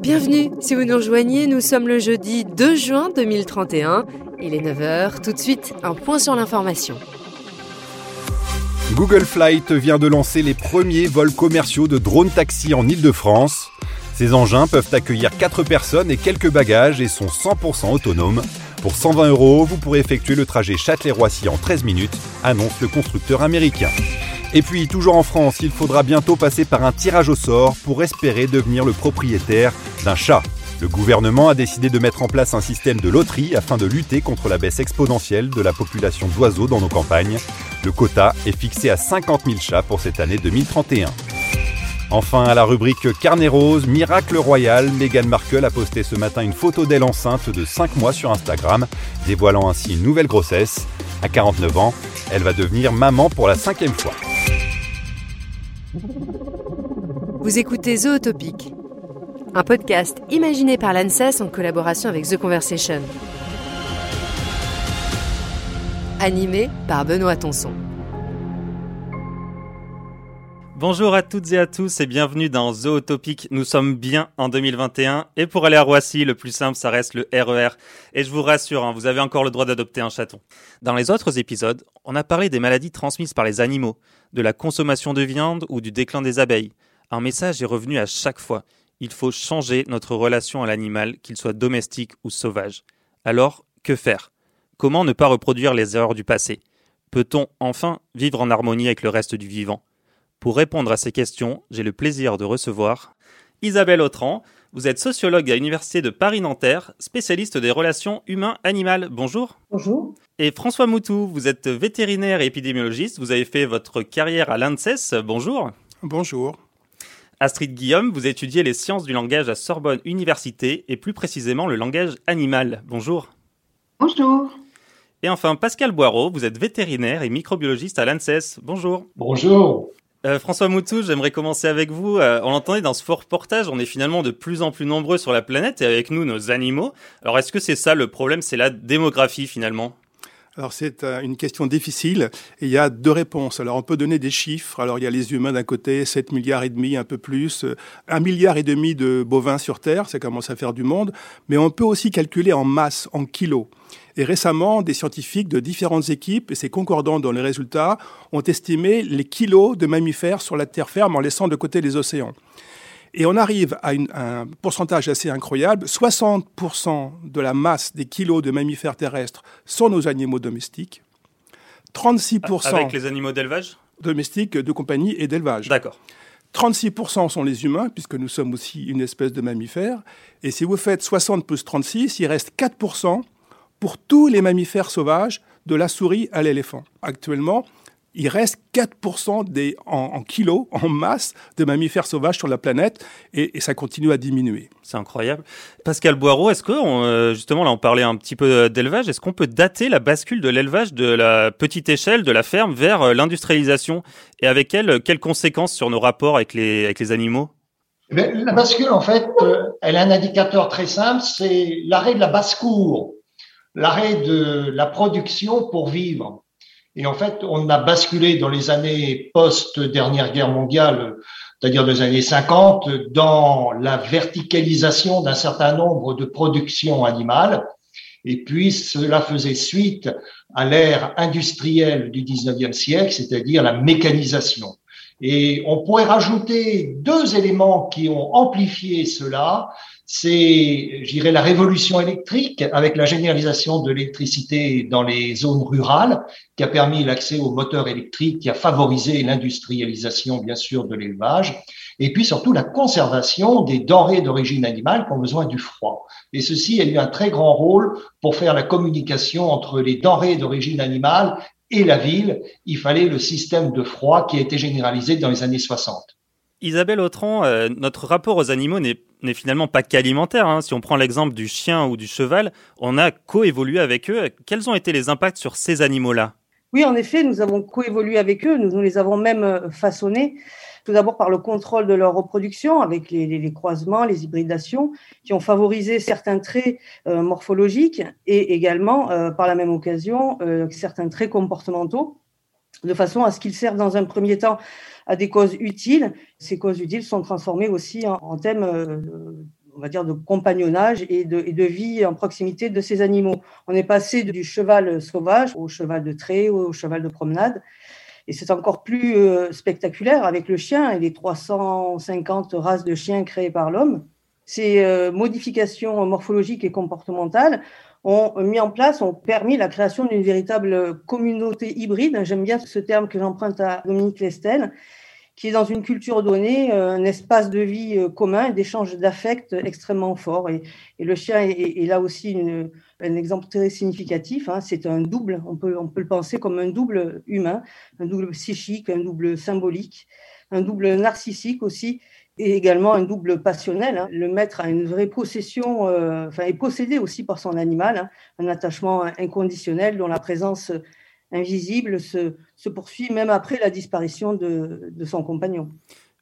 Bienvenue, si vous nous rejoignez, nous sommes le jeudi 2 juin 2031. Il est 9h, tout de suite, un point sur l'information. Google Flight vient de lancer les premiers vols commerciaux de drones taxi en Ile-de-France. Ces engins peuvent accueillir 4 personnes et quelques bagages et sont 100% autonomes. Pour 120 euros, vous pourrez effectuer le trajet Châtelet-Roissy en 13 minutes, annonce le constructeur américain. Et puis, toujours en France, il faudra bientôt passer par un tirage au sort pour espérer devenir le propriétaire d'un chat. Le gouvernement a décidé de mettre en place un système de loterie afin de lutter contre la baisse exponentielle de la population d'oiseaux dans nos campagnes. Le quota est fixé à 50 000 chats pour cette année 2031. Enfin, à la rubrique Carnet Rose, Miracle Royal, Meghan Markle a posté ce matin une photo d'elle enceinte de 5 mois sur Instagram, dévoilant ainsi une nouvelle grossesse. À 49 ans, elle va devenir maman pour la cinquième fois. Vous écoutez Zootopic, un podcast imaginé par l'ANSES en collaboration avec The Conversation. Animé par Benoît Tonson. Bonjour à toutes et à tous et bienvenue dans Zootopic. Nous sommes bien en 2021 et pour aller à Roissy, le plus simple, ça reste le RER. E et je vous rassure, hein, vous avez encore le droit d'adopter un chaton. Dans les autres épisodes, on a parlé des maladies transmises par les animaux, de la consommation de viande ou du déclin des abeilles. Un message est revenu à chaque fois. Il faut changer notre relation à l'animal, qu'il soit domestique ou sauvage. Alors, que faire? Comment ne pas reproduire les erreurs du passé? Peut-on enfin vivre en harmonie avec le reste du vivant? Pour répondre à ces questions, j'ai le plaisir de recevoir Isabelle Autran. Vous êtes sociologue à l'Université de Paris-Nanterre, spécialiste des relations humain-animal. Bonjour. Bonjour. Et François Moutou, vous êtes vétérinaire et épidémiologiste. Vous avez fait votre carrière à l'ANSES. Bonjour. Bonjour. Astrid Guillaume, vous étudiez les sciences du langage à Sorbonne Université et plus précisément le langage animal. Bonjour. Bonjour. Et enfin, Pascal Boireau, vous êtes vétérinaire et microbiologiste à l'ANSES. Bonjour. Bonjour. Euh, François Moutou, j'aimerais commencer avec vous. Euh, on l'entendait dans ce fort reportage, on est finalement de plus en plus nombreux sur la planète et avec nous nos animaux. Alors est-ce que c'est ça le problème, c'est la démographie finalement alors c'est une question difficile et il y a deux réponses. Alors on peut donner des chiffres. Alors il y a les humains d'un côté, 7 milliards et demi, un peu plus, un milliard et demi de bovins sur Terre, ça commence à faire du monde, mais on peut aussi calculer en masse, en kilos. Et récemment, des scientifiques de différentes équipes, et c'est concordant dans les résultats, ont estimé les kilos de mammifères sur la terre ferme en laissant de côté les océans. Et on arrive à, un pourcentage assez incroyable. 60% de la masse des kilos de mammifères terrestres sont nos animaux domestiques. 36%. Avec les animaux d'élevage? Domestiques, de compagnie et d'élevage. D'accord. 36% sont les humains, puisque nous sommes aussi une espèce de mammifère. Et si vous faites 60 plus 36, il reste 4% pour tous les mammifères sauvages, de la souris à l'éléphant. Actuellement, il reste 4% des, en, kilos, en masse, de mammifères sauvages sur la planète, et, ça continue à diminuer. C'est incroyable. Pascal Boireau, est-ce que, euh, justement, là on parlait un petit peu d'élevage, est-ce qu'on peut dater la bascule de l'élevage de la petite échelle, de la ferme, vers euh, l'industrialisation? Et avec elle, quelles conséquences sur nos rapports avec les, avec les animaux? Eh La bascule, en fait, euh, elle a un indicateur très simple, c'est l'arrêt de la basse-cour, l'arrêt de la production pour vivre. Et en fait, on a basculé dans les années post-dernière guerre mondiale, c'est-à-dire des années 50, dans la verticalisation d'un certain nombre de productions animales. Et puis, cela faisait suite à l'ère industrielle du 19e siècle, c'est-à-dire la mécanisation. Et on pourrait rajouter deux éléments qui ont amplifié cela c'est, j'irais, la révolution électrique avec la généralisation de l'électricité dans les zones rurales, qui a permis l'accès aux moteurs électriques, qui a favorisé l'industrialisation, bien sûr, de l'élevage, et puis surtout la conservation des denrées d'origine animale qui ont besoin du froid. Et ceci a eu un très grand rôle pour faire la communication entre les denrées d'origine animale et la ville. Il fallait le système de froid qui a été généralisé dans les années 60. Isabelle Autran, euh, notre rapport aux animaux n'est finalement pas qu'alimentaire. Hein. Si on prend l'exemple du chien ou du cheval, on a coévolué avec eux. Quels ont été les impacts sur ces animaux-là? Oui, en effet, nous avons coévolué avec eux. Nous, les avons même euh, façonnés. Tout d'abord par le contrôle de leur reproduction avec les, croisements, les hybridations, qui ont favorisé certains traits euh, morphologiques et également, par la même occasion, certains traits comportementaux de façon à ce qu'il serve dans un premier temps à des causes utiles. Ces causes utiles sont transformées aussi en, thèmes euh, on va dire, de compagnonnage et de, vie en proximité de ces animaux. On est passé du cheval sauvage au cheval de trait, au cheval de promenade. Et c'est encore plus euh, spectaculaire avec le chien et les 350 races de chiens créées par l'homme. Ces euh, modifications morphologiques et comportementales ont mis en place, ont permis la création d'une véritable communauté hybride. J'aime bien ce terme que j'emprunte à Dominique Lestel, qui est dans une culture donnée, euh, un espace de vie euh, commun, d'échange d'affects extrêmement fort. Et, le chien est, là aussi un exemple très significatif. Hein. C'est un double, on peut, on peut le penser comme un double humain, un double psychique, un double symbolique, un double narcissique aussi, et également un double passionnel. Hein. Le maître a une vraie possession, euh, enfin est possédé aussi par son animal, hein. un attachement inconditionnel dont la présence invisible se, se, poursuit même après la disparition de, de, son compagnon.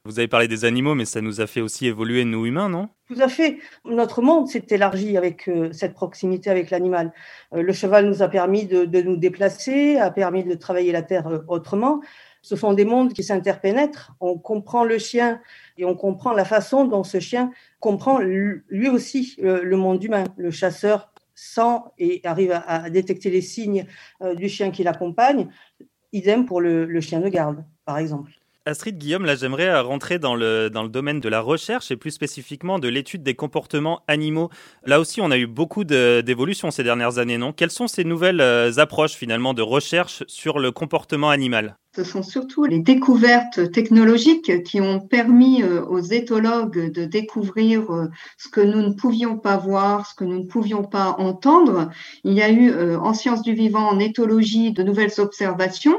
Vous avez parlé des animaux, mais ça nous a fait aussi évoluer, nous humains, non? Tout à fait. Notre monde s'est élargi avec euh, cette proximité avec l'animal. Euh, le cheval nous a permis de, de, nous déplacer, a permis de travailler la terre euh, autrement. Ce sont des mondes qui s'interpénètrent. On comprend le chien et on comprend la façon dont ce chien comprend lui aussi le monde humain. Le chasseur sent et arrive à, détecter les signes euh, du chien qui l'accompagne. Idem pour le, chien de garde, par exemple. Astrid Guillaume, là j'aimerais rentrer dans le, dans le domaine de la recherche et plus spécifiquement de l'étude des comportements animaux. Là aussi on a eu beaucoup d'évolutions ces dernières années, non? Quelles sont ces nouvelles euh, approches finalement de recherche sur le comportement animal? Ce sont surtout les découvertes technologiques qui ont permis euh, aux éthologues de découvrir euh, ce que nous ne pouvions pas voir, ce que nous ne pouvions pas entendre. Il y a eu euh, en sciences du vivant, en éthologie, de nouvelles observations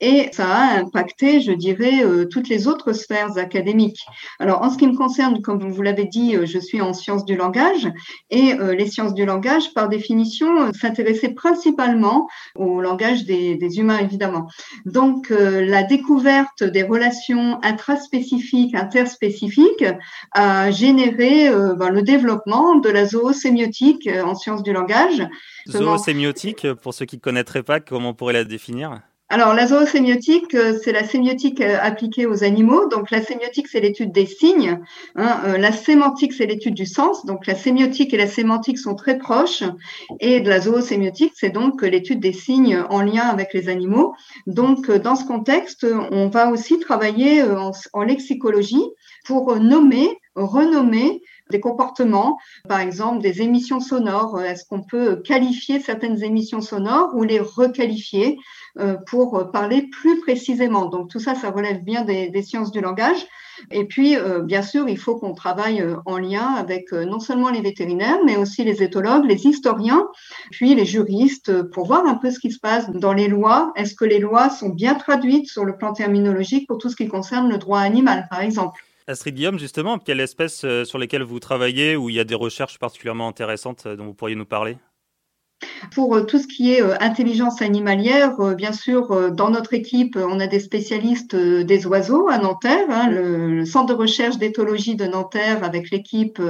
et ça a impacté, je dirais, toutes les autres sphères académiques. Alors, en ce qui me concerne, comme vous l'avez dit, je suis en sciences du langage et les sciences du langage, par définition, s'intéressaient principalement au langage des, humains, évidemment. Donc, la découverte des relations intraspécifiques, interspécifiques a généré euh, ben, le développement de la zoosémiotique euh, en sciences du langage. Zoosémiotique, pour ceux qui ne connaîtraient pas, comment on pourrait la définir? Alors, la zoosémiotique, euh, c'est la sémiotique euh, appliquée aux animaux. Donc, la sémiotique, c'est l'étude des signes. Hein. Euh, la sémantique, c'est l'étude du sens. Donc, la sémiotique et la sémantique sont très proches. Et de la zoosémiotique, c'est donc l'étude des signes en lien avec les animaux. Donc, dans ce contexte, on va aussi travailler en, en lexicologie pour nommer, renommer des comportements, par exemple des émissions sonores. Est-ce qu'on peut qualifier certaines émissions sonores ou les requalifier euh, pour parler plus précisément? Donc tout ça, ça relève bien des, sciences du langage. Et puis, euh, bien sûr, il faut qu'on travaille euh, en lien avec euh, non seulement les vétérinaires, mais aussi les éthologues, les historiens, puis les juristes, pour voir un peu ce qui se passe dans les lois. Est-ce que les lois sont bien traduites sur le plan terminologique pour tout ce qui concerne le droit animal, par exemple? Astrid Guillaume, justement, quelle espèce sur lesquelles vous travaillez, où il y a des recherches particulièrement intéressantes dont vous pourriez nous parler? Pour euh, tout ce qui est euh, intelligence animalière, euh, bien sûr, dans notre équipe, on a des spécialistes des oiseaux à Nanterre. Hein, le, centre de recherche d'éthologie de Nanterre, avec l'équipe,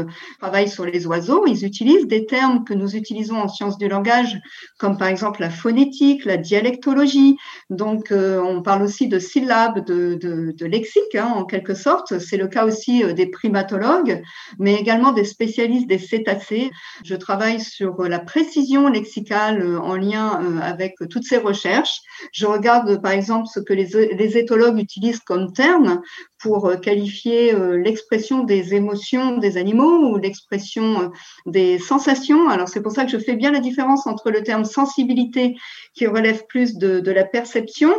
travaille sur les oiseaux. Ils utilisent des termes que nous utilisons en sciences du langage, comme par exemple la phonétique, la dialectologie. Donc, on parle aussi de syllabes, de, de, de lexique, hein, en quelque sorte. C'est le cas aussi des primatologues, mais également des spécialistes des cétacés. Je travaille sur la précision euh, en lien euh, avec toutes ces recherches. Je regarde par exemple ce que les, les éthologues utilisent comme terme pour euh, qualifier l'expression des émotions des animaux ou l'expression des sensations. Alors c'est pour ça que je fais bien la différence entre le terme sensibilité qui relève plus de, de la perception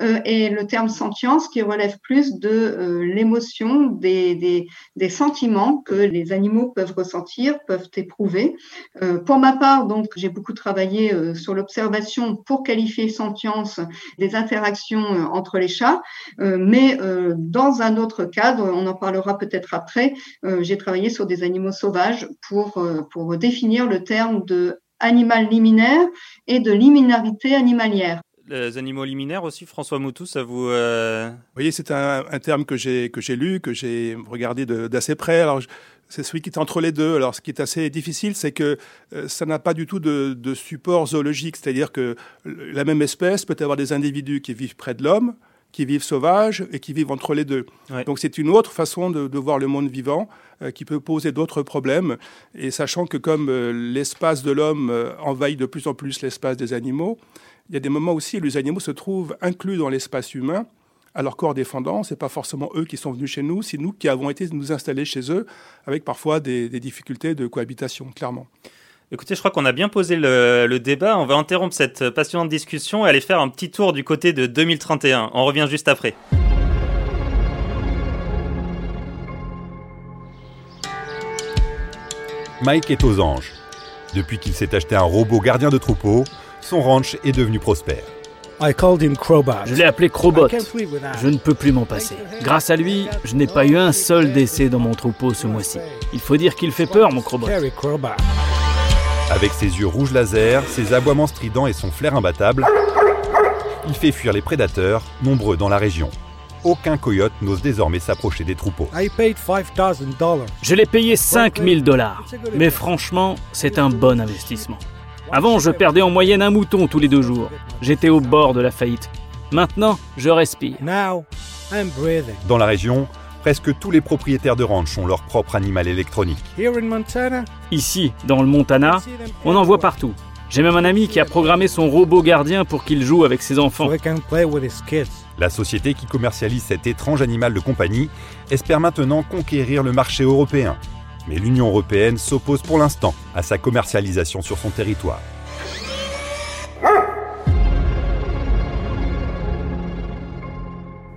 euh, et le terme sentience qui relève plus de euh, l'émotion, des, des, des, sentiments que les animaux peuvent ressentir, peuvent éprouver. Euh, pour ma part, donc, j'ai beaucoup travaillé sur l'observation pour qualifier sentience des interactions entre les chats, mais dans un autre cadre, on en parlera peut-être après, j'ai travaillé sur des animaux sauvages pour, pour définir le terme de animal liminaire et de liminarité animalière. Les animaux liminaires aussi, François Moutou, ça vous... Euh... Voyez, c'est un, un, terme que j'ai que j'ai lu, que j'ai regardé d'assez près. Alors, c'est celui qui est entre les deux. Alors, ce qui est assez difficile, c'est que euh, ça n'a pas du tout de, de support zoologique, c'est-à-dire que la même espèce peut avoir des individus qui vivent près de l'homme, qui vivent sauvages et qui vivent entre les deux. Ouais. Donc c'est une autre façon de, de voir le monde vivant euh, qui peut poser d'autres problèmes. Et sachant que comme euh, l'espace de l'homme euh, envahit de plus en plus l'espace des animaux, il y a des moments aussi où les animaux se trouvent inclus dans l'espace humain à leur corps défendant. C'est pas forcément eux qui sont venus chez nous, c'est nous qui avons été nous installer chez eux, avec parfois des, des difficultés de cohabitation, clairement. Écoutez, je crois qu'on a bien posé le, le débat. On va interrompre cette passionnante discussion et aller faire un petit tour du côté de 2031. On revient juste après. Mike est aux anges. Depuis qu'il s'est acheté un robot gardien de troupeau, son ranch est devenu prospère. I called him Crowbar. Je l'ai appelé Crowbot. Je ne peux plus m'en passer. Grâce à lui, je n'ai pas eu un seul décès dans mon troupeau ce mois-ci. Il faut dire qu'il fait peur, mon Crowbot. Avec ses yeux rouges laser, ses aboiements stridents et son flair imbattable, il fait fuir les prédateurs, nombreux dans la région. Aucun coyote n'ose désormais s'approcher des troupeaux. I paid $5,000. Je l'ai payé 5000 dollars. Mais franchement, c'est un bon investissement. Avant, je perdais en moyenne un mouton tous les deux jours. J'étais au bord de la faillite. Maintenant, je respire. Now, I'm breathing. Dans la région, presque tous les propriétaires de ranch ont leur propre animal électronique. Ici, dans le Montana, on en voit partout. J'ai même un ami qui a programmé son robot gardien pour qu'il joue avec ses enfants. La société qui commercialise cet étrange animal de compagnie espère maintenant conquérir le marché européen. Mais l'Union européenne s'oppose pour l'instant à sa commercialisation sur son territoire.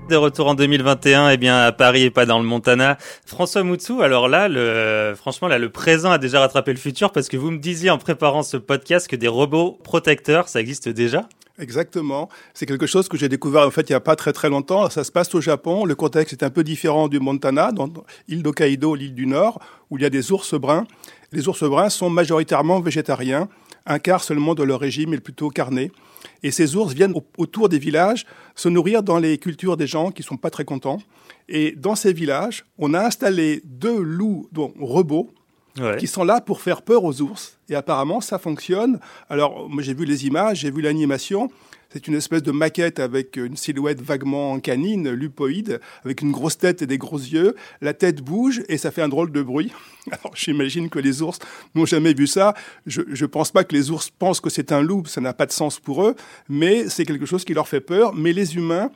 De retour en 2021, eh bien à Paris et pas dans le Montana. François Moutsou, alors là, le, franchement là, le présent a déjà rattrapé le futur parce que vous me disiez en préparant ce podcast que des robots protecteurs, ça existe déjà. Exactement. C'est quelque chose que j'ai découvert en fait il n'y a pas très très longtemps. Ça se passe au Japon. Le contexte est un peu différent du Montana, dans l'île d'Hokkaido, l'île du Nord, où il y a des ours bruns. Les ours bruns sont majoritairement végétariens. Un quart seulement de leur régime est plutôt carné. Et ces ours viennent au- autour des villages se nourrir dans les cultures des gens qui sont pas très contents. Et dans ces villages, on a installé deux loups, donc robots, Qui sont là pour faire peur aux ours. Et apparemment, ça fonctionne. Alors, moi, j'ai vu les images, j'ai vu l'animation. C'est une espèce de maquette avec une silhouette vaguement canine, lupoïde, avec une grosse tête et des gros yeux. La tête bouge et ça fait un drôle de bruit. Alors, j'imagine que les ours n'ont jamais vu ça. Je ne pense pas que les ours pensent que c'est un loup, ça n'a pas de sens pour eux, mais c'est quelque chose qui leur fait peur. Mais les humains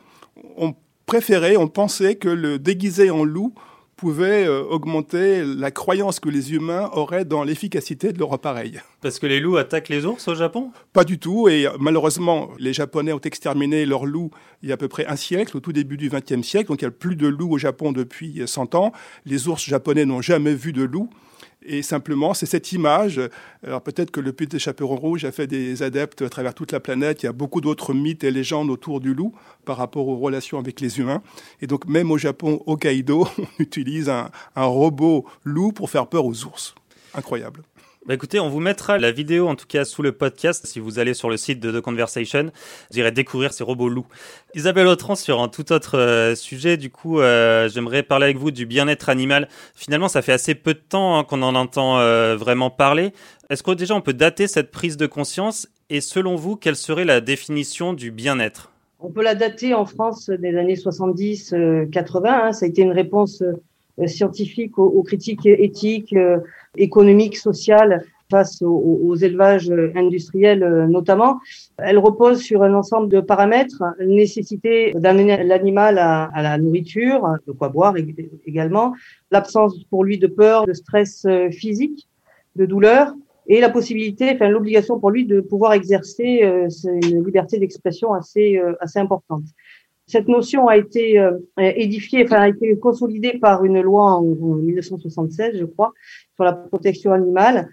ont préféré, ont pensé que le déguisé en loup pouvait euh, augmenter la croyance que les humains auraient dans l'efficacité de leur appareil. Parce que les loups attaquent les ours au Japon? Pas du tout, et euh, malheureusement, les Japonais ont exterminé leurs loups il y a à peu près un siècle, au tout début du XXe siècle, donc il n'y a plus de loups au Japon depuis 100 ans. Les ours japonais n'ont jamais vu de loup. Et simplement, c'est cette image. Alors peut-être que le Puits des Chaperons Rouges a fait des adeptes à travers toute la planète. Il y a beaucoup d'autres mythes et légendes autour du loup par rapport aux relations avec les humains. Et donc même au Japon, Hokkaido, on utilise un, un robot loup pour faire peur aux ours. Incroyable. Bah écoutez, on vous mettra la vidéo en tout cas sous le podcast si vous allez sur le site de The Conversation. Vous irez découvrir ces robots loups. Isabelle Autran, sur un tout autre euh, sujet, du coup, euh, j'aimerais parler avec vous du bien-être animal. Finalement, ça fait assez peu de temps hein, qu'on en entend euh, vraiment parler. Est-ce que déjà on peut dater cette prise de conscience? Et selon vous, quelle serait la définition du bien-être? On peut la dater en France des années 70-80. hein. Ça a été une réponse euh, scientifique aux, critiques éthiques, euh, économiques, sociales face aux, élevages euh, industriels notamment. Elle repose sur un ensemble de paramètres, nécessité d'amener l'animal à, à la nourriture, de quoi boire ég- également, l'absence pour lui de peur, de stress physique, de douleur, et la possibilité, enfin l'obligation pour lui de pouvoir exercer une liberté d'expression assez assez importante. Cette notion a été euh, édifiée, enfin a été consolidée par une loi en, en 1976, je crois, sur la protection animale,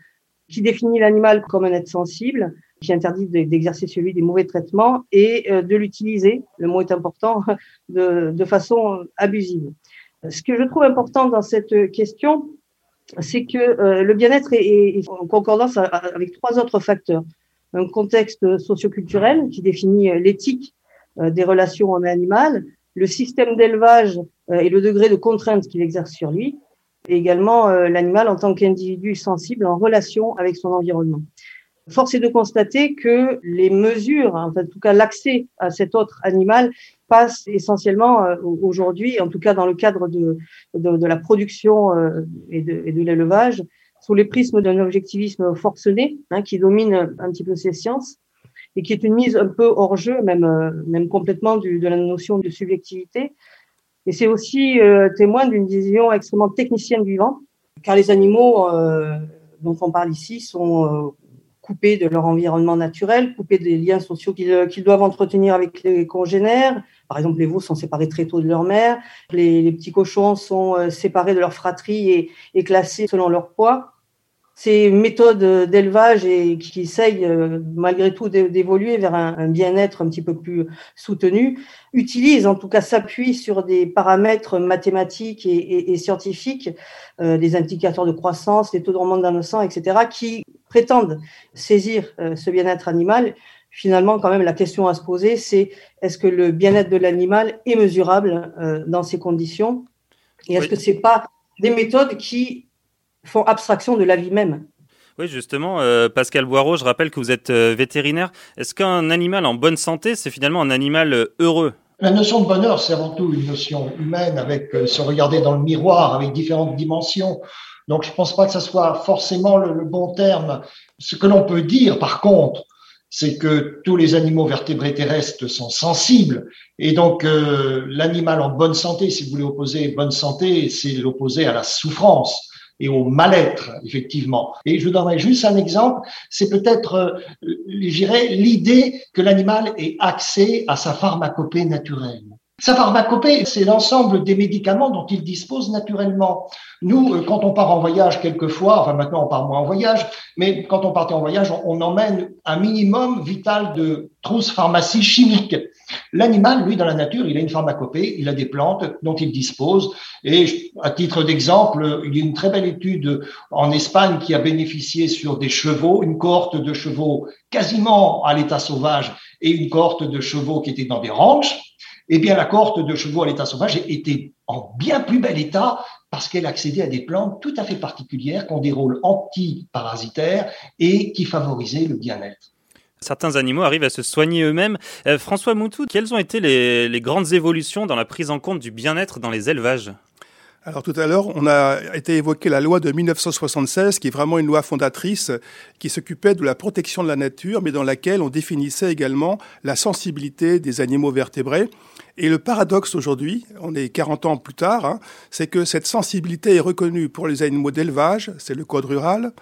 qui définit l'animal comme un être sensible, qui interdit de- d'exercer sur lui des mauvais traitements et euh, de l'utiliser, le mot est important, de, façon abusive. Ce que je trouve important dans cette question, c'est que euh, le bien-être est, en concordance avec trois autres facteurs. Un contexte socioculturel qui définit l'éthique des relations homme-animal, le système d'élevage euh, et le degré de contrainte qu'il exerce sur lui, et également l'animal en tant qu'individu sensible en relation avec son environnement. Force est de constater que les mesures, en tout cas l'accès à cet autre animal, passe essentiellement aujourd'hui, en tout cas dans le cadre de, de, la production et de, et de l'élevage, sous les prismes d'un objectivisme forcené hein, qui domine un petit peu ces sciences et qui est une mise un peu hors jeu, même, euh, même complètement de la notion de subjectivité. Et c'est aussi euh, témoin d'une vision extrêmement technicienne du vivant, car les animaux euh, dont on parle ici sont coupés de leur environnement naturel, coupés des liens sociaux qu'ils doivent entretenir avec les congénères. Par exemple, les veaux sont séparés très tôt de leur mère, les, petits cochons sont séparés de leur fratrie et classés selon leur poids ces méthodes d'élevage et qui essayent euh, malgré tout d'évoluer vers un, bien-être un petit peu plus soutenu, utilisent, en tout cas s'appuient sur des paramètres mathématiques et, scientifiques, euh, des indicateurs de croissance, des taux de hormones dans le sang, etc., qui prétendent saisir euh, ce bien-être animal. Finalement, quand même, la question à se poser, c'est est-ce que le bien-être de l'animal est mesurable dans ces conditions? Et est-ce que c'est pas des méthodes qui font abstraction de la vie même. Oui, justement, euh, Pascal Boireau, je rappelle que vous êtes euh, vétérinaire. Est-ce qu'un animal en bonne santé, c'est finalement un animal euh, heureux? La notion de bonheur, c'est avant tout une notion humaine, avec se regarder dans le miroir, avec différentes dimensions. Donc, je ne pense pas que ce soit forcément le, bon terme. Ce que l'on peut dire, par contre, c'est que tous les animaux vertébrés terrestres sont sensibles. Et donc, l'animal en bonne santé, si vous voulez opposer bonne santé, c'est l'opposer à la souffrance et au mal-être, effectivement. Et je donnerai juste un exemple, c'est peut-être, euh, je l'idée que l'animal ait accès à sa pharmacopée naturelle. Sa pharmacopée, c'est l'ensemble des médicaments dont il dispose naturellement. Nous, euh, quand on part en voyage quelquefois, enfin maintenant on part moins en voyage, mais quand on partait en voyage, on, emmène un minimum vital de trousses pharmacie chimiques. L'animal, lui, dans la nature, il a une pharmacopée, il a des plantes dont il dispose. Et à titre d'exemple, il y a une très belle étude en Espagne qui a bénéficié sur des chevaux, une cohorte de chevaux quasiment à l'état sauvage et une cohorte de chevaux qui étaient dans des ranchs eh bien, la cohorte de chevaux à l'état sauvage était en bien plus bel état parce qu'elle accédait à des plantes tout à fait particulières qui ont des rôles antiparasitaires et qui favorisaient le bien-être. Certains animaux arrivent à se soigner eux-mêmes. Euh, François Moutou, quelles ont été les grandes évolutions dans la prise en compte du bien-être dans les élevages? Alors tout à l'heure, on a été évoqué la loi de 1976, qui est vraiment une loi fondatrice, qui s'occupait de la protection de la nature, mais dans laquelle on définissait également la sensibilité des animaux vertébrés. Et le paradoxe aujourd'hui, on est 40 ans plus tard, hein, c'est que cette sensibilité est reconnue pour les animaux d'élevage, c'est le code rural,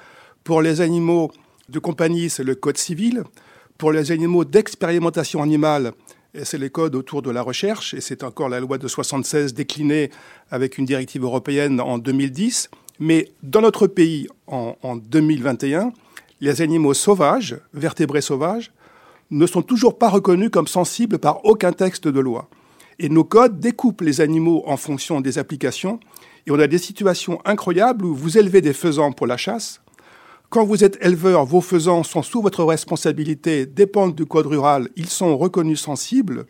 pour les animaux de compagnie, c'est le code civil, pour les animaux d'expérimentation animale, c'est les codes autour de la recherche, et c'est encore la loi de 76 déclinée avec une directive européenne en 2010. Mais dans notre pays, en, en 2021, les animaux sauvages, vertébrés sauvages, ne sont toujours pas reconnus comme sensibles par aucun texte de loi. Et nos codes découpent les animaux en fonction des applications. Et on a des situations incroyables où vous élevez des faisans pour la chasse, quand vous êtes éleveur, vos faisans sont sous votre responsabilité, dépendent du code rural, ils sont reconnus sensibles.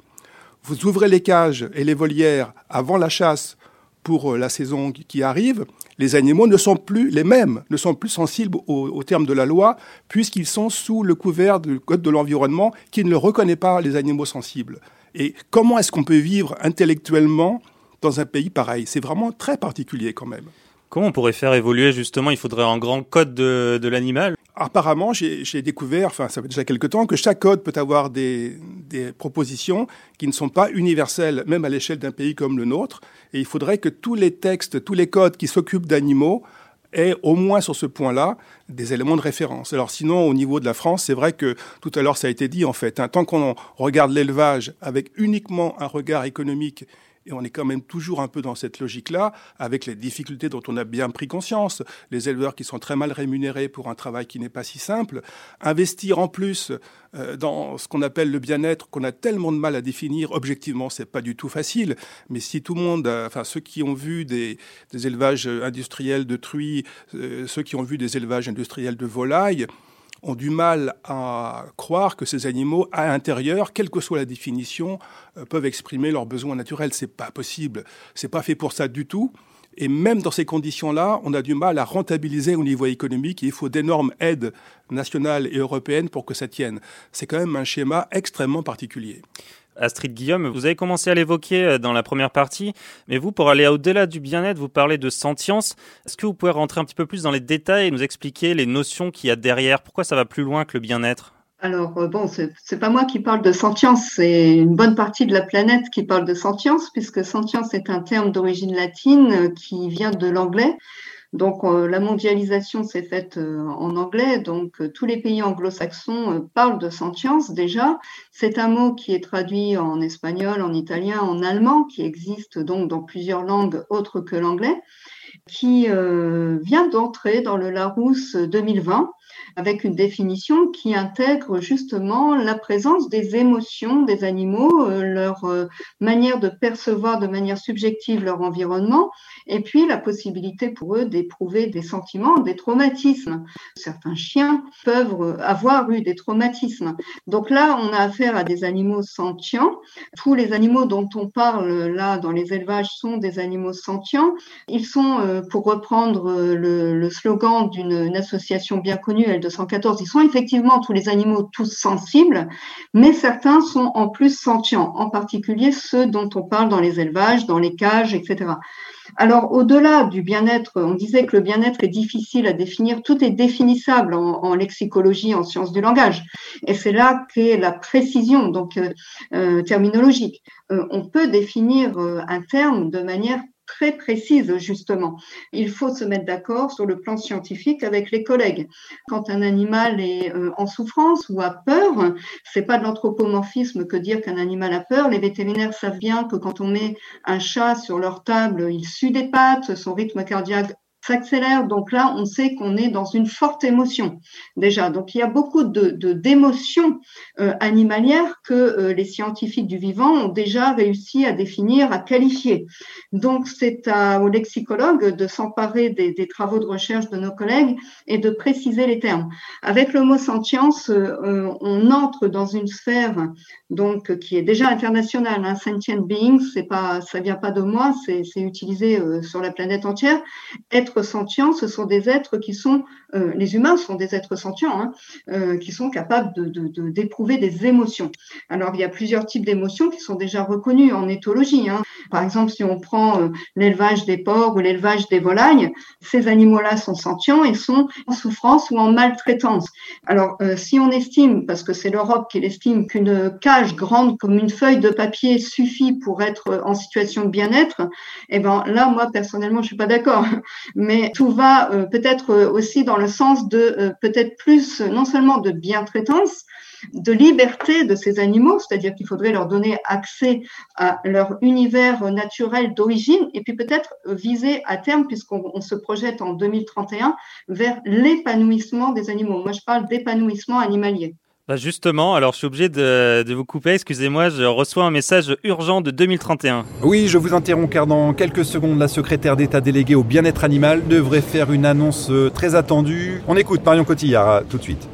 Vous ouvrez les cages et les volières avant la chasse pour euh, la saison qui arrive. Les animaux ne sont plus les mêmes, ne sont plus sensibles au, terme de la loi, puisqu'ils sont sous le couvert du code de l'environnement qui ne reconnaît pas les animaux sensibles. Et comment est-ce qu'on peut vivre intellectuellement dans un pays pareil? C'est vraiment très particulier quand même. Comment on pourrait faire évoluer justement Il faudrait un grand code de, l'animal? Apparemment, j'ai découvert, enfin ça fait déjà quelque temps, que chaque code peut avoir des, des propositions qui ne sont pas universelles, même à l'échelle d'un pays comme le nôtre. Et il faudrait que tous les textes, tous les codes qui s'occupent d'animaux aient au moins sur ce point-là des éléments de référence. Alors sinon, au niveau de la France, c'est vrai que tout à l'heure ça a été dit en fait, hein, tant qu'on regarde l'élevage avec uniquement un regard économique et on est quand même toujours un peu dans cette logique-là, avec les difficultés dont on a bien pris conscience, les éleveurs qui sont très mal rémunérés pour un travail qui n'est pas si simple. Investir en plus euh, dans ce qu'on appelle le bien-être, qu'on a tellement de mal à définir, objectivement, c'est pas du tout facile. Mais si tout le monde, euh, enfin ceux qui ont vu des, élevages industriels de truies, euh, ceux qui ont vu des élevages industriels de volailles, ont du mal à croire que ces animaux, à l'intérieur, quelle que soit la définition, euh, peuvent exprimer leurs besoins naturels. C'est pas possible. C'est pas fait pour ça du tout. Et même dans ces conditions-là, on a du mal à rentabiliser au niveau économique. Il faut d'énormes aides nationales et européennes pour que ça tienne. C'est quand même un schéma extrêmement particulier. Astrid Guillaume, vous avez commencé à l'évoquer euh, dans la première partie, mais vous, pour aller au-delà du bien-être, vous parlez de sentience. Est-ce que vous pouvez rentrer un petit peu plus dans les détails et nous expliquer les notions qu'il y a derrière? Pourquoi ça va plus loin que le bien-être? Alors euh, bon, c'est pas moi qui parle de sentience, c'est une bonne partie de la planète qui parle de sentience, puisque sentience est un terme d'origine latine euh, qui vient de l'anglais. Donc euh, la mondialisation s'est faite euh, en anglais, donc euh, tous les pays anglo-saxons parlent de sentience déjà. C'est un mot qui est traduit en espagnol, en italien, en allemand, qui existe donc dans plusieurs langues autres que l'anglais, qui vient d'entrer dans le Larousse 2020 avec une définition qui intègre justement la présence des émotions des animaux, euh, leur euh, manière de percevoir de manière subjective leur environnement, et puis la possibilité pour eux d'éprouver des sentiments, des traumatismes. Certains chiens peuvent euh, avoir eu des traumatismes. Donc là, on a affaire à des animaux sentients. Tous les animaux dont on parle là dans les élevages sont des animaux sentients. Ils sont, pour reprendre le, le slogan d'une association bien connue, elle 214, ils sont effectivement tous les animaux tous sensibles, mais certains sont en plus sentients, en particulier ceux dont on parle dans les élevages, dans les cages, etc. Alors, au-delà du bien-être, on disait que le bien-être est difficile à définir. Tout est définissable en, lexicologie, en sciences du langage. Et c'est là qu'est la précision, donc euh, euh, terminologique. Euh, on peut définir un terme de manière très précise, justement. Il faut se mettre d'accord sur le plan scientifique avec les collègues. Quand un animal est euh, en souffrance ou a peur, c'est pas de l'anthropomorphisme que dire qu'un animal a peur. Les vétérinaires savent bien que quand on met un chat sur leur table, il sue des pattes, son rythme cardiaque s'accélère. Donc là, on sait qu'on est dans une forte émotion déjà. Donc il y a beaucoup de d'émotions euh, animalières que euh, les scientifiques du vivant ont déjà réussi à définir, à qualifier. Donc c'est aux lexicologues de s'emparer des, des, travaux de recherche de nos collègues et de préciser les termes. Avec le mot sentience, euh, on entre dans une sphère donc qui est déjà internationale. Hein. Sentient beings, c'est pas, ça vient pas de moi, c'est utilisé sur la planète entière. Être sentients, ce sont des êtres qui sont, euh, les humains sont des êtres sentients, hein, euh, qui sont capables de, d'éprouver des émotions. Alors, il y a plusieurs types d'émotions qui sont déjà reconnus en éthologie. Hein. Par exemple, si on prend euh, l'élevage des porcs ou l'élevage des volailles, ces animaux-là sont sentients et sont en souffrance ou en maltraitance. Alors, si on estime, parce que c'est l'Europe qui l'estime, qu'une cage grande comme une feuille de papier suffit pour être en situation de bien-être, eh ben là, moi personnellement, je suis pas d'accord mais tout va euh, peut-être euh, aussi dans le sens de euh, peut-être plus non seulement de bien-traitance, de liberté de ces animaux, c'est-à-dire qu'il faudrait leur donner accès à leur univers naturel d'origine, et puis peut-être viser à terme, puisqu'on se projette en 2031, vers l'épanouissement des animaux. Moi, je parle d'épanouissement animalier. Bah justement, alors je suis obligé de, de vous couper, excusez-moi, je reçois un message urgent de 2031. Oui, je vous interromps car dans quelques secondes, la secrétaire d'État déléguée au bien-être animal devrait faire une annonce euh, très attendue. On écoute Marion Cotillard tout de suite.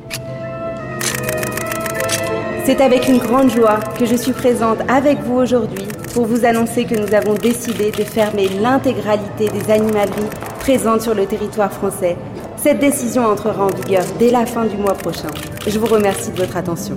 C'est avec une grande joie que je suis présente avec vous aujourd'hui pour vous annoncer que nous avons décidé de fermer l'intégralité des animaleries présentes sur le territoire français cette décision entrera en vigueur dès la fin du mois prochain. Je vous remercie de votre attention.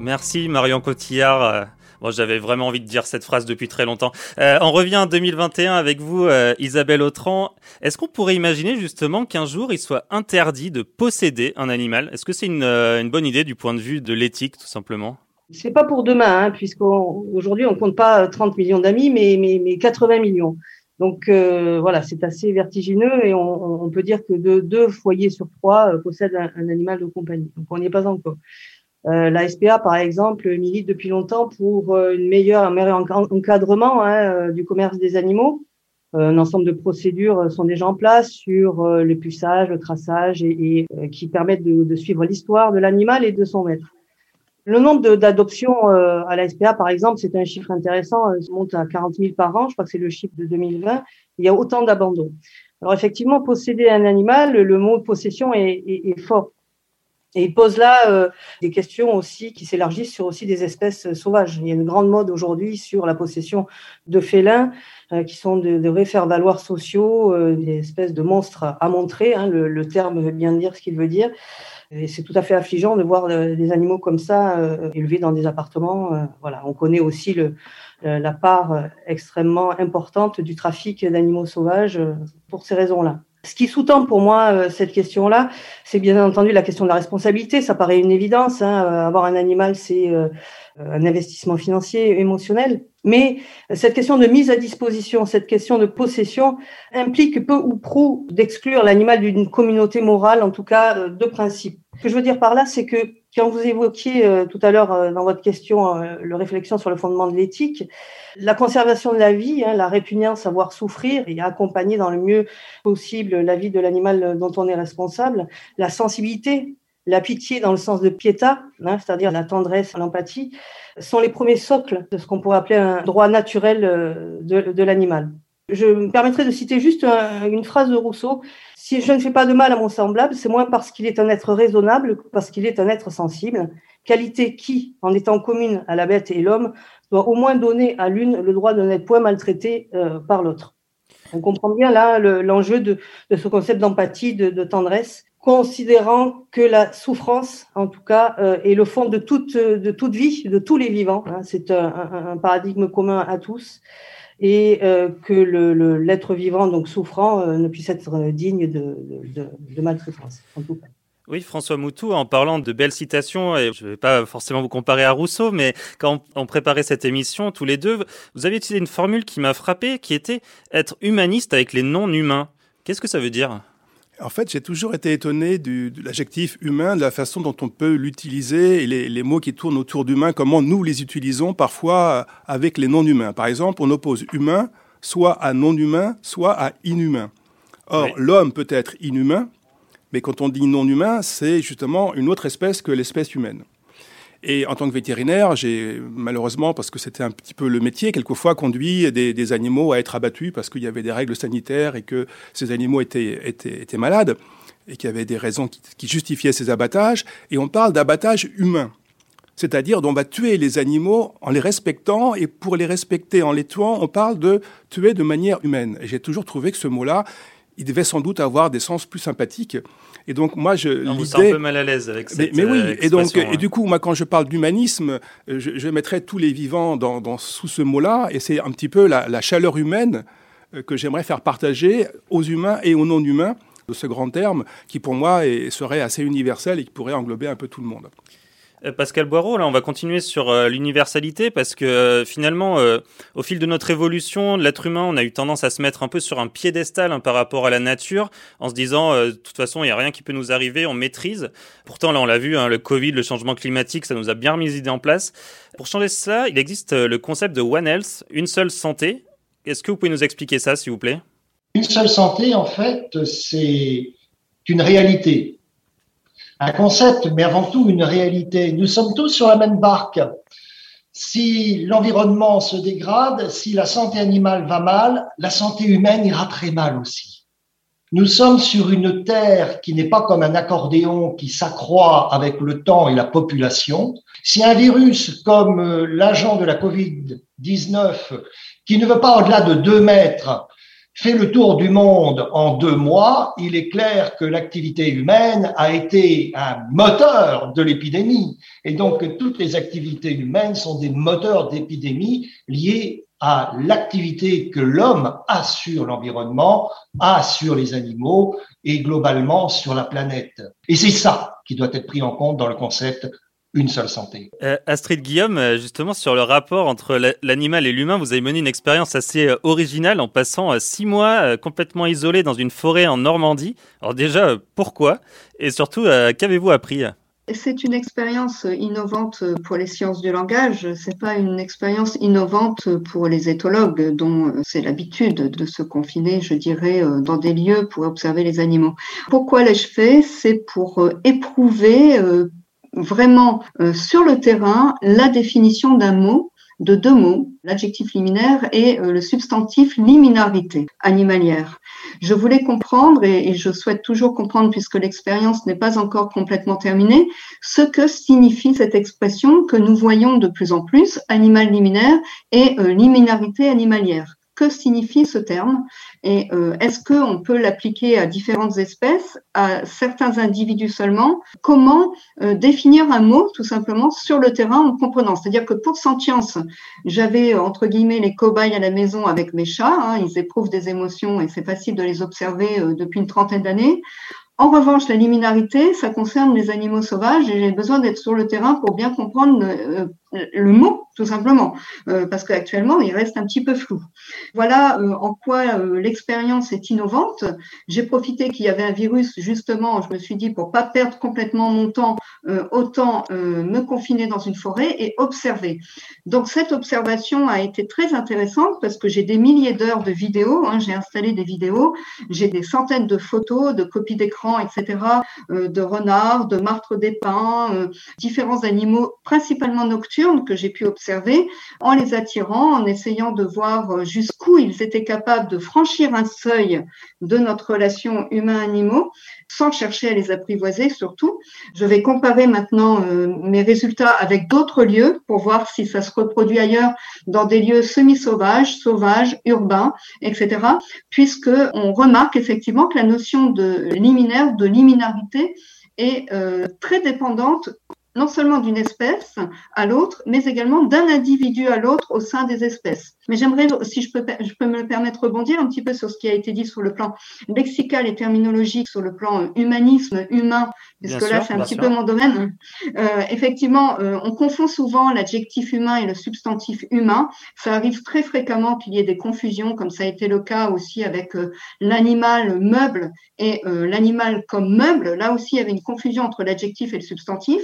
Merci Marion Cotillard. Bon, j'avais vraiment envie de dire cette phrase depuis très longtemps. Euh, on revient en 2021 avec vous, euh, Isabelle Autran. Est-ce qu'on pourrait imaginer justement qu'un jour il soit interdit de posséder un animal? Est-ce que c'est euh, une bonne idée du point de vue de l'éthique, tout simplement? C'est pas pour demain, hein, puisqu'aujourd'hui on, on compte pas 30 millions d'amis, mais, mais, mais 80 millions. Donc euh, voilà, c'est assez vertigineux et on, peut dire que de, deux foyers sur trois euh, possèdent un, animal de compagnie. Donc on n'y est pas encore. Euh, la SPA, par exemple, milite depuis longtemps pour euh, une meilleure, un meilleur encadrement hein, euh, du commerce des animaux. un ensemble de procédures sont déjà en place sur le puçage, le traçage et, qui permettent de suivre l'histoire de l'animal et de son maître. Le nombre d'adoptions euh, à la SPA, par exemple, c'est un chiffre intéressant, euh, ça monte à 40 000 par an, je crois que c'est le chiffre de 2020. Il y a autant d'abandons. Alors effectivement, posséder un animal, le mot possession est, fort. Et il pose là euh, des questions aussi qui s'élargissent sur aussi des espèces sauvages. Il y a une grande mode aujourd'hui sur la possession de félins qui sont de, de vrais faire-valoir sociaux, des espèces de monstres à montrer. Hein, le, terme veut bien dire ce qu'il veut dire. C'est tout à fait affligeant de voir des animaux comme ça élevés dans des appartements. voilà, on connaît aussi le, la part extrêmement importante du trafic d'animaux sauvages pour ces raisons-là. Ce qui sous-tend pour moi euh, cette question-là, c'est bien entendu la question de la responsabilité. Ça paraît une évidence. Hein. Euh, avoir un animal, c'est euh, un investissement financier, émotionnel. Mais cette question de mise à disposition, cette question de possession implique peu ou prou d'exclure l'animal d'une communauté morale, en tout cas de principe. Ce que je veux dire par là, c'est que quand vous évoquiez euh, tout à l'heure euh, dans votre question euh, le réflexion sur le fondement de l'éthique, la conservation de la vie, hein, la répugnance à voir souffrir et à accompagner dans le mieux possible la vie de l'animal dont on est responsable, la sensibilité, la pitié dans le sens de piéta, hein, c'est-à-dire la tendresse, l'empathie, sont les premiers socles de ce qu'on pourrait appeler un droit naturel de, de l'animal. Je me permettrai de citer juste une phrase de Rousseau si je ne fais pas de mal à mon semblable, c'est moins parce qu'il est un être raisonnable que parce qu'il est un être sensible, qualité qui, en étant commune à la bête et l'homme, doit au moins donner à l'une le droit de n'être point maltraité euh, par l'autre. On comprend bien là l'enjeu de, ce concept d'empathie, de, tendresse, considérant que la souffrance, en tout cas, euh, est le fond de toute, de toute vie, de tous les vivants. Hein. C'est un, paradigme commun à tous et euh, que l'être vivant, donc souffrant, euh, ne puisse être digne de, de, de maltraitance, en tout cas. Oui, François Moutou, en parlant de belles citations, et je ne vais pas forcément vous comparer à Rousseau, mais quand on préparait cette émission, tous les deux, vous avez utilisé une formule qui m'a frappé, qui était être humaniste avec les non-humains. Qu'est-ce que ça veut dire? En fait, j'ai toujours été étonné du, de l'adjectif humain, de la façon dont on peut l'utiliser et les, les, mots qui tournent autour d'humain, comment nous les utilisons parfois avec les non-humains. Par exemple, on oppose humain soit à non-humain, soit à inhumain. Or, oui. l'homme peut être inhumain, mais quand on dit non-humain, c'est justement une autre espèce que l'espèce humaine. Et en tant que vétérinaire, j'ai malheureusement, parce que c'était un petit peu le métier, quelquefois conduit des, animaux à être abattus parce qu'il y avait des règles sanitaires et que ces animaux étaient, étaient, malades et qu'il y avait des raisons qui, qui justifiaient ces abattages. Et on parle d'abattage humain. C'est-à-dire on va tuer les animaux en les respectant, et pour les respecter en les tuant, on parle de tuer de manière humaine. Et j'ai toujours trouvé que ce mot-là, il devait sans doute avoir des sens plus sympathiques. Et donc moi, je on vous un peu mal à l'aise avec cette Mais, mais oui, euh, et donc et du coup, moi, quand je parle d'humanisme, je, je, mettrais tous les vivants dans, dans sous ce mot-là, et c'est un petit peu la, la chaleur humaine euh, que j'aimerais faire partager aux humains et aux non-humains de ce grand terme, qui pour moi est, serait assez universel et qui pourrait englober un peu tout le monde. Euh, Pascal Boireau, là, on va continuer sur euh, l'universalité parce que euh, finalement, au fil de notre évolution, l'être humain, on a eu tendance à se mettre un peu sur un piédestal hein, par rapport à la nature, en se disant, de toute façon, il n'y a rien qui peut nous arriver, on maîtrise. Pourtant, là, on l'a vu, hein, le Covid, le changement climatique, ça nous a bien mis les idées en place. Pour changer cela, il existe le concept de One Health, une seule santé. Est-ce que vous pouvez nous expliquer ça, s'il vous plaît? Une seule santé, en fait, c'est une réalité un concept, mais avant tout une réalité. Nous sommes tous sur la même barque. Si l'environnement se dégrade, si la santé animale va mal, la santé humaine ira très mal aussi. Nous sommes sur une terre qui n'est pas comme un accordéon qui s'accroît avec le temps et la population. Si un virus comme euh, l'agent de la Covid-19, qui ne veut pas au-delà de deux mètres, fait le tour du monde en deux mois, il est clair que l'activité humaine a été un moteur de l'épidémie. Et donc, toutes les activités humaines sont des moteurs d'épidémie liés à l'activité que l'homme a sur l'environnement, a sur les animaux et globalement sur la planète. Et c'est ça qui doit être pris en compte dans le concept une seule santé. Euh, Astrid Guillaume, euh, justement sur le rapport entre l'animal et l'humain, vous avez mené une expérience assez euh, originale en passant six mois complètement isolé dans une forêt en Normandie. Alors déjà, pourquoi? Et surtout, qu'avez-vous appris? C'est une expérience innovante pour les sciences du langage. C'est pas une expérience innovante pour les éthologues, dont c'est l'habitude de se confiner, je dirais, dans des lieux pour observer les animaux. Pourquoi l'ai-je fait? C'est pour éprouver vraiment euh, sur le terrain la définition d'un mot de deux mots, l'adjectif liminaire et le substantif liminarité animalière. Je voulais comprendre, et, je souhaite toujours comprendre puisque l'expérience n'est pas encore complètement terminée, ce que signifie cette expression que nous voyons de plus en plus, animal liminaire et liminarité animalière que signifie ce terme et euh, est-ce qu'on peut l'appliquer à différentes espèces, à certains individus seulement? Comment euh, définir un mot tout simplement sur le terrain en comprenant? C'est-à-dire que pour sentience, j'avais entre guillemets les cobayes à la maison avec mes chats, hein, ils éprouvent des émotions et c'est facile de les observer euh, depuis une trentaine d'années. En revanche, la liminarité, ça concerne les animaux sauvages et j'ai besoin d'être sur le terrain pour bien comprendre le mot, tout simplement, euh, parce qu'actuellement, il reste un petit peu flou. Voilà euh, en quoi euh, l'expérience est innovante. J'ai profité qu'il y avait un virus, justement, je me suis dit, pour pas perdre complètement mon temps, autant me confiner dans une forêt et observer. Donc, cette observation a été très intéressante parce que j'ai des milliers d'heures de vidéos, hein, j'ai installé des vidéos, j'ai des centaines de photos, de copies d'écran, etc., de renards, de martres d'épins, différents animaux, principalement nocturnes, que j'ai pu observer en les attirant, en essayant de voir jusqu'où ils étaient capables de franchir un seuil de notre relation humain-animaux sans chercher à les apprivoiser surtout. Je vais comparer maintenant euh, mes résultats avec d'autres lieux pour voir si ça se reproduit ailleurs dans des lieux semi-sauvages, sauvages, urbains, etc. Puisque on remarque effectivement que la notion de liminaire, de liminarité est euh, très dépendante non seulement d'une espèce à l'autre, mais également d'un individu à l'autre au sein des espèces. Mais j'aimerais, si je peux, je peux me permettre, rebondir un petit peu sur ce qui a été dit sur le plan lexical et terminologique, sur le plan humanisme, humain, puisque là c'est un petit peu mon domaine. Euh, effectivement, euh, on confond souvent l'adjectif humain et le substantif humain. Ça arrive très fréquemment qu'il y ait des confusions, comme ça a été le cas aussi avec euh, l'animal meuble et euh, l'animal comme meuble. Là aussi, il y avait une confusion entre l'adjectif et le substantif.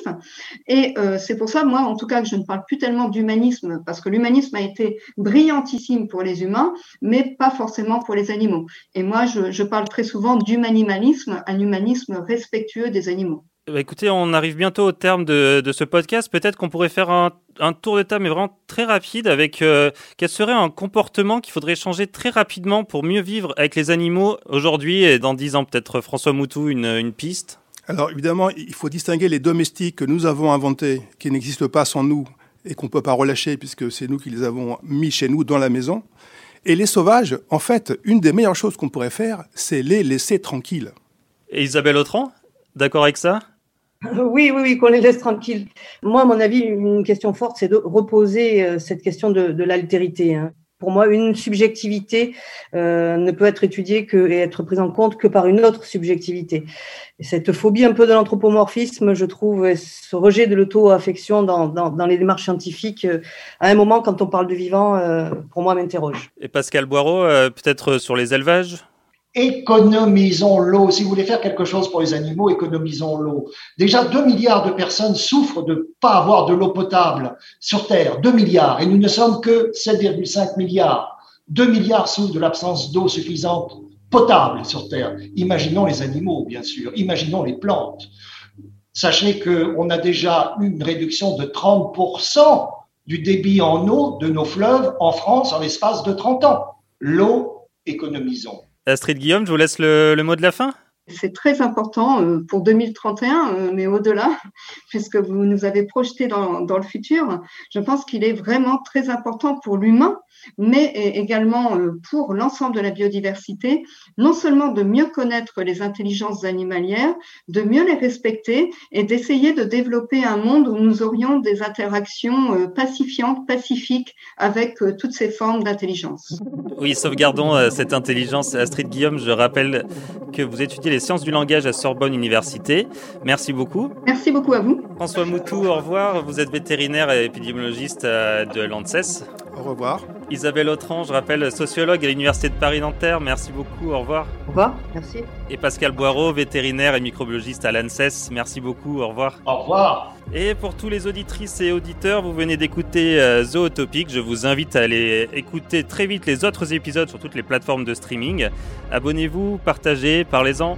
Et euh, c'est pour ça, moi, en tout cas, que je ne parle plus tellement d'humanisme, parce que l'humanisme a été brillantissime pour les humains, mais pas forcément pour les animaux. Et moi, je, parle très souvent d'humanimalisme, un humanisme respectueux des animaux. Bah, écoutez, on arrive bientôt au terme de, ce podcast. Peut-être qu'on pourrait faire un, tour de table, mais vraiment très rapide, avec euh, quel serait un comportement qu'il faudrait changer très rapidement pour mieux vivre avec les animaux aujourd'hui et dans dix ans. Peut-être François Moutou, une piste? Alors évidemment, il faut distinguer les domestiques que nous avons inventés, qui n'existent pas sans nous et qu'on ne peut pas relâcher puisque c'est nous qui les avons mis chez nous dans la maison. Et les sauvages, en fait, une des meilleures choses qu'on pourrait faire, c'est les laisser tranquilles. Et Isabelle Autran, d'accord avec ça? Oui, oui, oui, qu'on les laisse tranquilles. Moi, à mon avis, une question forte, c'est de reposer euh, cette question de, de l'altérité. Hein. Pour moi, une subjectivité euh, ne peut être étudiée que, et être prise en compte que par une autre subjectivité. Et cette phobie un peu de l'anthropomorphisme, je trouve, ce rejet de l'auto-affection dans, dans, dans, les démarches scientifiques, euh, à un moment, quand on parle de vivant, euh, pour moi, m'interroge. Et Pascal Boireau, euh, peut-être sur les élevages? Économisons l'eau. Si vous voulez faire quelque chose pour les animaux, économisons l'eau. Déjà, 2 milliards de personnes souffrent de ne pas avoir de l'eau potable sur Terre. 2 milliards. Et nous ne sommes que 7,5 milliards. 2 milliards souffrent de l'absence d'eau suffisante potable sur Terre. Imaginons les animaux, bien sûr. Imaginons les plantes. Sachez qu'on a déjà eu une réduction de 30% du débit en eau de nos fleuves en France en l'espace de 30 ans. L'eau, économisons. Astrid Guillaume, je vous laisse le, le mot de la fin. C'est très important euh, pour 2031, euh, mais au-delà, puisque vous nous avez projeté dans, dans le futur. Je pense qu'il est vraiment très important pour l'humain mais également euh, pour l'ensemble de la biodiversité, non seulement de mieux connaître les intelligences animalières, de mieux les respecter et d'essayer de développer un monde où nous aurions des interactions pacifiantes, pacifiques avec toutes ces formes d'intelligence. Oui, sauvegardons cette intelligence. Astrid Guillaume, je rappelle que vous étudiez les sciences du langage à Sorbonne Université. Merci beaucoup. Merci beaucoup à vous. François Moutou, au revoir. Vous êtes vétérinaire et épidémiologiste de l'ANSES. Au revoir. Isabelle Autran, je rappelle, sociologue à l'Université de Paris-Nanterre. Merci beaucoup, au revoir. Au revoir, merci. Et Pascal Boireau, vétérinaire et microbiologiste à l'ANSES. Merci beaucoup, au revoir. Au revoir. Et pour tous les auditrices et auditeurs, vous venez d'écouter euh, Zootopic. Je vous invite à aller écouter très vite les autres épisodes sur toutes les plateformes de streaming. Abonnez-vous, partagez, parlez-en.